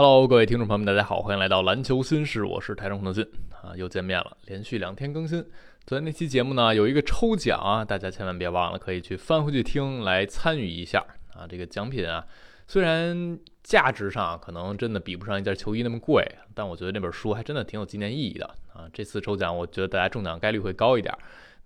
Hello，各位听众朋友们，大家好，欢迎来到篮球新事，我是台中洪德俊啊，又见面了，连续两天更新。昨天那期节目呢，有一个抽奖啊，大家千万别忘了，可以去翻回去听来参与一下啊。这个奖品啊，虽然价值上可能真的比不上一件球衣那么贵，但我觉得那本书还真的挺有纪念意义的啊。这次抽奖，我觉得大家中奖概率会高一点。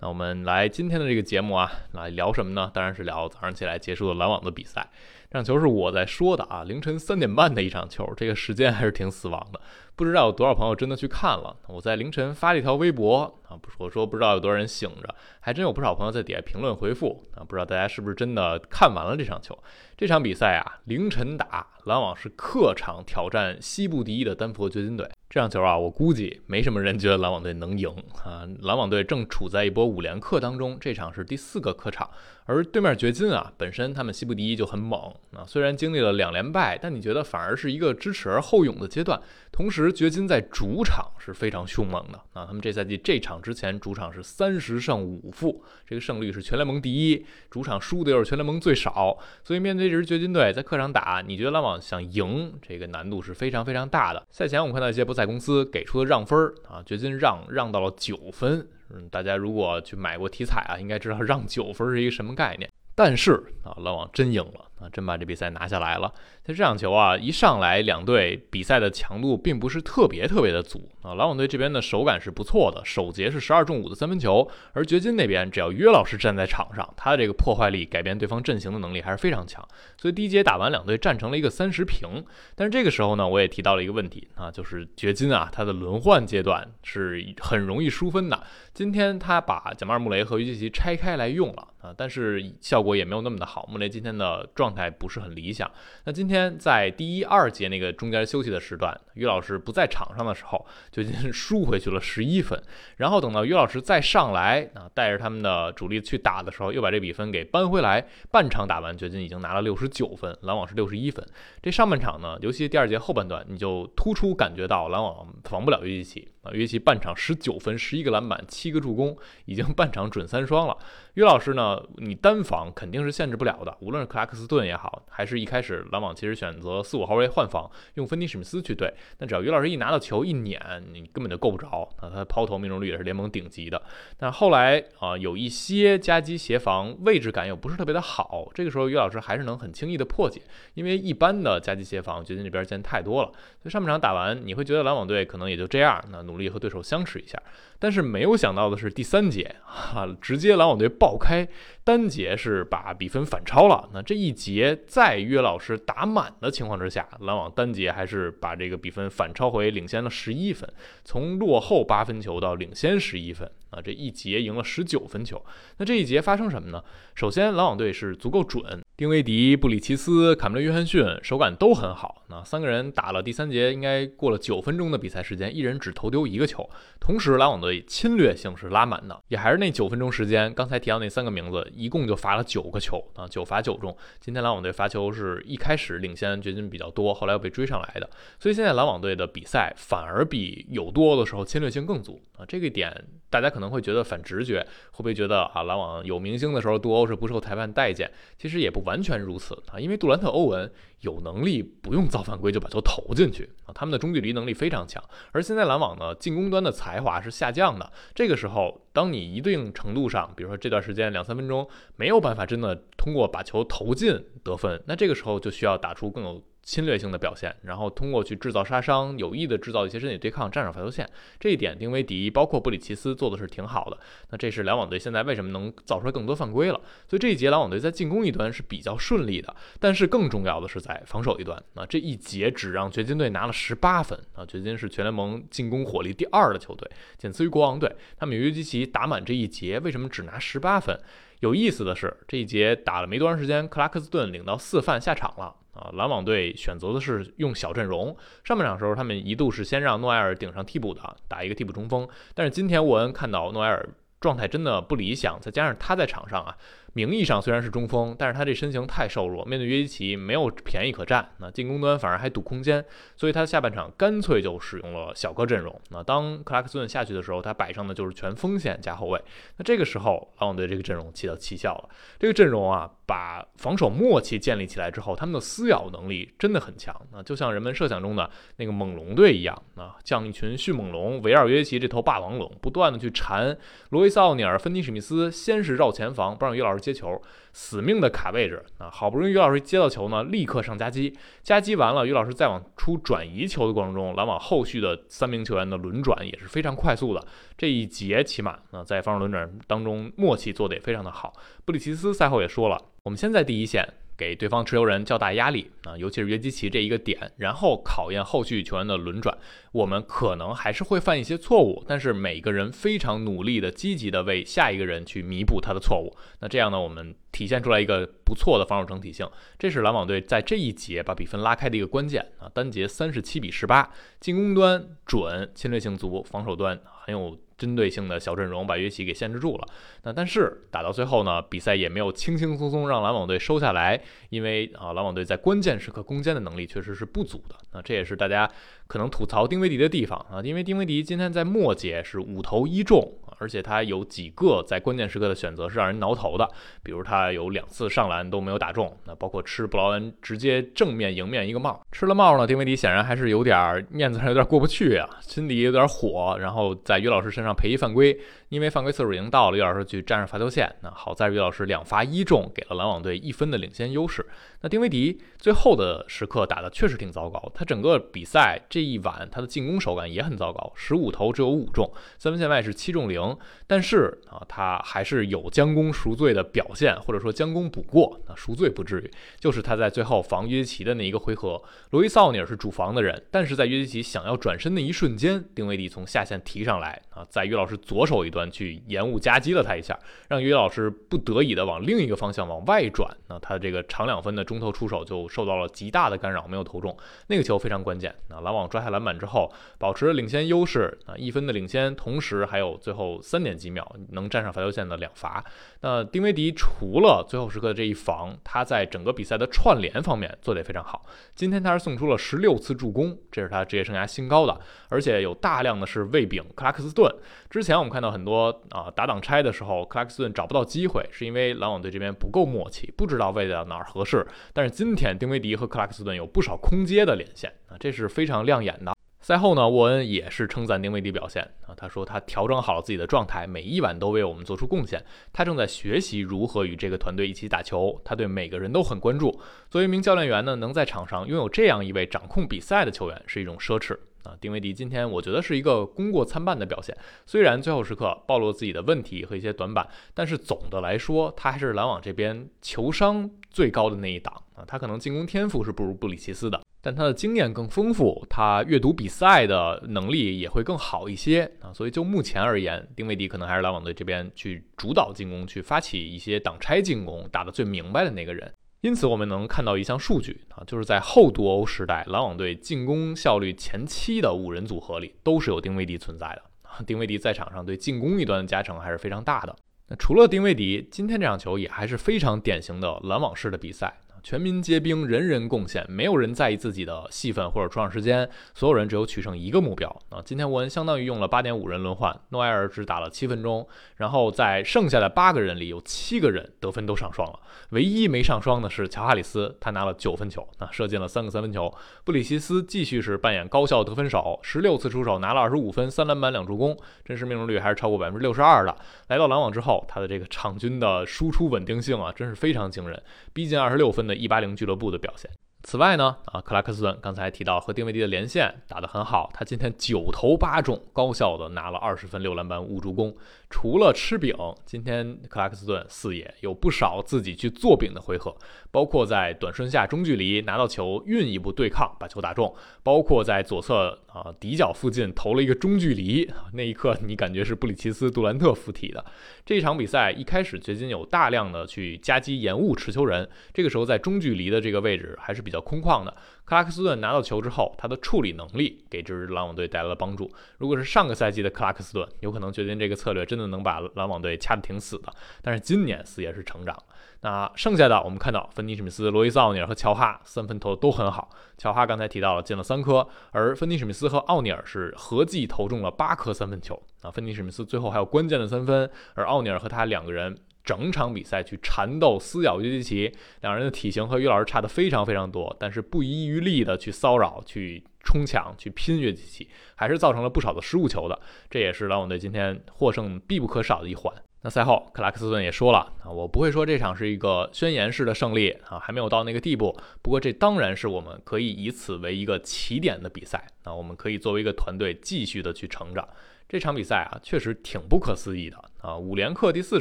那我们来今天的这个节目啊，来聊什么呢？当然是聊早上起来结束的篮网的比赛。这场球是我在说的啊，凌晨三点半的一场球，这个时间还是挺死亡的。不知道有多少朋友真的去看了。我在凌晨发了一条微博啊，我说不知道有多少人醒着，还真有不少朋友在底下评论回复啊，不知道大家是不是真的看完了这场球。这场比赛啊，凌晨打，篮网是客场挑战西部第一的丹佛掘金队。这场球啊，我估计没什么人觉得篮网队能赢啊。篮网队正处在一波五连客当中，这场是第四个客场，而对面掘金啊，本身他们西部第一就很猛啊。虽然经历了两连败，但你觉得反而是一个知耻而后勇的阶段。同时，掘金在主场是非常凶猛的啊。他们这赛季这场之前主场是三十胜五负，这个胜率是全联盟第一，主场输的又是全联盟最少。所以面对这支掘金队在客场打，你觉得篮网想赢，这个难度是非常非常大的。赛前我们看到一些不在公司给出的让分儿啊，掘金让让到了九分。嗯，大家如果去买过体彩啊，应该知道让九分是一个什么概念。但是啊，篮网真赢了啊，真把这比赛拿下来了。在这场球啊，一上来两队比赛的强度并不是特别特别的足啊。篮网队这边的手感是不错的，首节是十二中五的三分球，而掘金那边只要约老师站在场上，他的这个破坏力、改变对方阵型的能力还是非常强。所以第一节打完，两队战成了一个三十平。但是这个时候呢，我也提到了一个问题啊，就是掘金啊，他的轮换阶段是很容易输分的。今天他把贾马尔·穆雷和约基奇拆开来用了啊，但是效果也没有那么的好。穆雷今天的状状态不是很理想。那今天。在第一、二节那个中间休息的时段，于老师不在场上的时候，掘金输回去了十一分。然后等到于老师再上来啊，带着他们的主力去打的时候，又把这比分给扳回来。半场打完，掘金已经拿了六十九分，篮网是六十一分。这上半场呢，尤其第二节后半段，你就突出感觉到篮网防不了约基奇。啊，约基半场十九分，十一个篮板，七个助攻，已经半场准三双了。约老师呢，你单防肯定是限制不了的，无论是克拉克斯顿也好，还是一开始篮网其实选择四五号位换防，用芬尼史密斯去对，那只要约老师一拿到球一撵，你根本就够不着。啊，他抛投命中率也是联盟顶级的。但后来啊，有一些夹击协防位置感又不是特别的好，这个时候约老师还是能很轻易的破解，因为一般的夹击协防，掘金这边见太多了。所以上半场打完，你会觉得篮网队可能也就这样。那努力和对手相持一下，但是没有想到的是，第三节啊，直接篮网队爆开，单节是把比分反超了。那这一节在约老师打满的情况之下，篮网单节还是把这个比分反超回领先了十一分，从落后八分球到领先十一分啊，这一节赢了十九分球。那这一节发生什么呢？首先，篮网队是足够准。丁威迪、布里奇斯、卡梅伦·约翰逊手感都很好。那三个人打了第三节，应该过了九分钟的比赛时间，一人只投丢一个球。同时，篮网队侵略性是拉满的，也还是那九分钟时间。刚才提到那三个名字，一共就罚了九个球啊，九罚九中。今天篮网队罚球是一开始领先掘金比较多，后来又被追上来的。所以现在篮网队的比赛反而比有多的时候侵略性更足啊。这个点大家可能可能会觉得反直觉，会不会觉得啊，篮网有明星的时候杜欧是不受裁判待见？其实也不。完全如此啊，因为杜兰特、欧文有能力不用造犯规就把球投进去啊，他们的中距离能力非常强。而现在篮网呢，进攻端的才华是下降的。这个时候，当你一定程度上，比如说这段时间两三分钟没有办法真的通过把球投进得分，那这个时候就需要打出更有。侵略性的表现，然后通过去制造杀伤，有意的制造一些身体对抗，占上罚球线，这一点丁威迪包括布里奇斯做的是挺好的。那这是篮网队现在为什么能造出来更多犯规了？所以这一节篮网队在进攻一端是比较顺利的，但是更重要的是在防守一端。那这一节只让掘金队拿了十八分啊，掘金是全联盟进攻火力第二的球队，仅次于国王队。他们约基奇打满这一节，为什么只拿十八分？有意思的是，这一节打了没多长时间，克拉克斯顿领到四犯下场了。啊，篮网队选择的是用小阵容。上半场时候，他们一度是先让诺埃尔顶上替补的，打一个替补中锋。但是今天沃恩看到诺埃尔状态真的不理想，再加上他在场上啊，名义上虽然是中锋，但是他这身形太瘦弱，面对约基奇没有便宜可占。那进攻端反而还堵空间，所以他下半场干脆就使用了小个阵容。那当克拉克斯顿下去的时候，他摆上的就是全锋线加后卫。那这个时候，篮网队这个阵容起到奇效了。这个阵容啊，把防守默契建立起来之后，他们的撕咬能力真的很强。那就像人们设想中的那个猛龙队一样，啊，像一群迅猛龙围绕约基奇这头霸王龙，不断的去缠罗伊斯奥尼尔、芬尼史密斯，先是绕前防，不让约老师接球。死命的卡位置啊，好不容易于老师接到球呢，立刻上夹击，夹击完了，于老师再往出转移球的过程中，篮网后续的三名球员的轮转也是非常快速的。这一节起码啊，在防守轮转当中默契做得也非常的好。布里奇斯赛后也说了，我们现在第一线。给对方持球人较大压力啊，尤其是约基奇这一个点，然后考验后续球员的轮转。我们可能还是会犯一些错误，但是每个人非常努力的、积极的为下一个人去弥补他的错误。那这样呢，我们体现出来一个不错的防守整体性，这是篮网队在这一节把比分拉开的一个关键啊。单节三十七比十八，进攻端准，侵略性足，防守端很有。针对性的小阵容把约奇给限制住了，那但是打到最后呢，比赛也没有轻轻松松让篮网队收下来，因为啊，篮网队在关键时刻攻坚的能力确实是不足的，那这也是大家可能吐槽丁威迪的地方啊，因为丁威迪今天在末节是五投一中。而且他有几个在关键时刻的选择是让人挠头的，比如他有两次上篮都没有打中，那包括吃布劳恩直接正面迎面一个帽，吃了帽呢，丁威迪显然还是有点面子上有点过不去啊，心里有点火，然后在于老师身上赔一犯规。因为犯规次数已经到了，于老师去站上罚球线。那好在于老师两罚一中，给了篮网队一分的领先优势。那丁威迪最后的时刻打的确实挺糟糕，他整个比赛这一晚他的进攻手感也很糟糕，十五投只有五中，三分线外是七中零。但是啊，他还是有将功赎罪的表现，或者说将功补过。那赎罪不至于，就是他在最后防约基奇的那一个回合，罗伊·奥尼尔是主防的人，但是在约基奇想要转身的一瞬间，丁威迪从下线提上来啊，在于老师左手一端。去延误夹击了他一下，让约老师不得已的往另一个方向往外转，那他这个长两分的中投出手就受到了极大的干扰，没有投中那个球非常关键。那篮网抓下篮板之后，保持了领先优势啊，一分的领先，同时还有最后三点几秒能站上罚球线的两罚。那丁威迪除了最后时刻的这一防，他在整个比赛的串联方面做得也非常好。今天他是送出了十六次助攻，这是他职业生涯新高的，而且有大量的是喂饼克拉克斯顿。之前我们看到很多。啊，打挡拆的时候，克拉克斯顿找不到机会，是因为篮网队这边不够默契，不知道位到哪儿合适。但是今天丁威迪和克拉克斯顿有不少空接的连线啊，这是非常亮眼的。赛后呢，沃恩也是称赞丁威迪表现啊，他说他调整好了自己的状态，每一晚都为我们做出贡献。他正在学习如何与这个团队一起打球，他对每个人都很关注。作为一名教练员呢，能在场上拥有这样一位掌控比赛的球员是一种奢侈。啊，丁威迪今天我觉得是一个功过参半的表现。虽然最后时刻暴露自己的问题和一些短板，但是总的来说，他还是篮网这边球商最高的那一档啊。他可能进攻天赋是不如布里奇斯的，但他的经验更丰富，他阅读比赛的能力也会更好一些啊。所以就目前而言，丁威迪可能还是篮网队这边去主导进攻、去发起一些挡拆进攻、打得最明白的那个人。因此，我们能看到一项数据啊，就是在后夺欧时代，篮网队进攻效率前七的五人组合里，都是有丁威迪存在的。丁威迪在场上对进攻一端的加成还是非常大的。那除了丁威迪，今天这场球也还是非常典型的篮网式的比赛。全民皆兵，人人贡献，没有人在意自己的戏份或者出场时间，所有人只有取胜一个目标啊！今天沃恩相当于用了八点五人轮换，诺埃尔只打了七分钟，然后在剩下的八个人里有七个人得分都上双了，唯一没上双的是乔哈里斯，他拿了九分球，啊，射进了三个三分球。布里奇斯继续是扮演高效得分手，十六次出手拿了二十五分，三篮板两助攻，真实命中率还是超过百分之六十二的。来到篮网之后，他的这个场均的输出稳定性啊，真是非常惊人，逼近二十六分的。一八零俱乐部的表现。此外呢，啊，克拉克斯顿刚才提到和丁威迪的连线打得很好，他今天九投八中，高效的拿了二十分、六篮板、五助攻。除了吃饼，今天克拉克斯顿四野有不少自己去做饼的回合，包括在短顺下中距离拿到球运一步对抗把球打中，包括在左侧啊底角附近投了一个中距离，那一刻你感觉是布里奇斯杜兰特附体的。这场比赛一开始掘金有大量的去夹击延误持球人，这个时候在中距离的这个位置还是比。比较空旷的。克拉克斯顿拿到球之后，他的处理能力给这支篮网队带来了帮助。如果是上个赛季的克拉克斯顿，有可能决定这个策略真的能把篮网队掐得挺死的。但是今年四爷是成长。那剩下的我们看到，芬尼史密斯、罗伊斯奥尼尔和乔哈三分投都很好。乔哈刚才提到了进了三颗，而芬尼史密斯和奥尼尔是合计投中了八颗三分球。啊，芬尼史密斯最后还有关键的三分，而奥尼尔和他两个人。整场比赛去缠斗撕咬约基奇，两人的体型和于老师差的非常非常多，但是不遗余力的去骚扰、去冲抢、去拼约基奇，还是造成了不少的失误球的。这也是篮网队今天获胜必不可少的一环。那赛后，克拉克斯顿也说了啊，我不会说这场是一个宣言式的胜利啊，还没有到那个地步。不过这当然是我们可以以此为一个起点的比赛啊，我们可以作为一个团队继续的去成长。这场比赛啊，确实挺不可思议的啊，五连克第四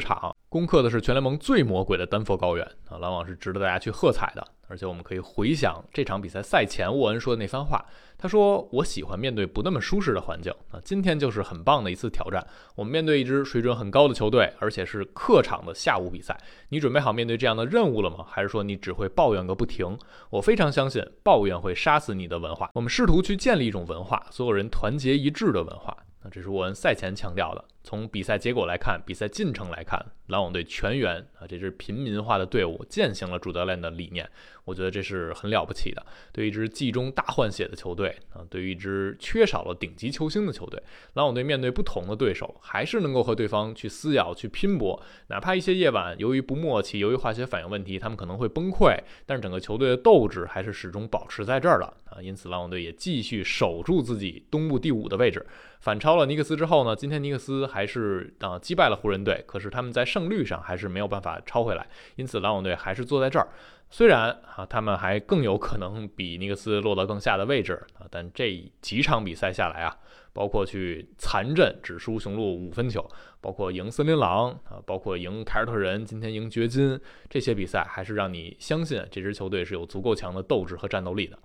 场。攻克的是全联盟最魔鬼的丹佛高原啊！篮网是值得大家去喝彩的，而且我们可以回想这场比赛赛前沃恩说的那番话，他说：“我喜欢面对不那么舒适的环境啊，今天就是很棒的一次挑战。我们面对一支水准很高的球队，而且是客场的下午比赛，你准备好面对这样的任务了吗？还是说你只会抱怨个不停？我非常相信抱怨会杀死你的文化。我们试图去建立一种文化，所有人团结一致的文化。那这是沃恩赛前强调的。”从比赛结果来看，比赛进程来看，篮网队全员啊，这支平民化的队伍践行了主教练的理念，我觉得这是很了不起的。对于一支季中大换血的球队啊，对于一支缺少了顶级球星的球队，篮网队面对不同的对手，还是能够和对方去撕咬、去拼搏。哪怕一些夜晚由于不默契、由于化学反应问题，他们可能会崩溃，但是整个球队的斗志还是始终保持在这儿的啊。因此，篮网队也继续守住自己东部第五的位置，反超了尼克斯之后呢，今天尼克斯。还是啊击败了湖人队，可是他们在胜率上还是没有办法超回来，因此篮网队还是坐在这儿。虽然啊他们还更有可能比尼克斯落到更下的位置啊，但这几场比赛下来啊，包括去残阵只输雄鹿五分球，包括赢森林狼啊，包括赢凯尔特人，今天赢掘金，这些比赛还是让你相信这支球队是有足够强的斗志和战斗力的。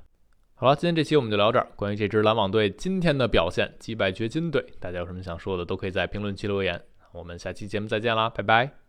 好了，今天这期我们就聊这儿。关于这支篮网队今天的表现，击败掘金队，大家有什么想说的，都可以在评论区留言。我们下期节目再见啦，拜拜。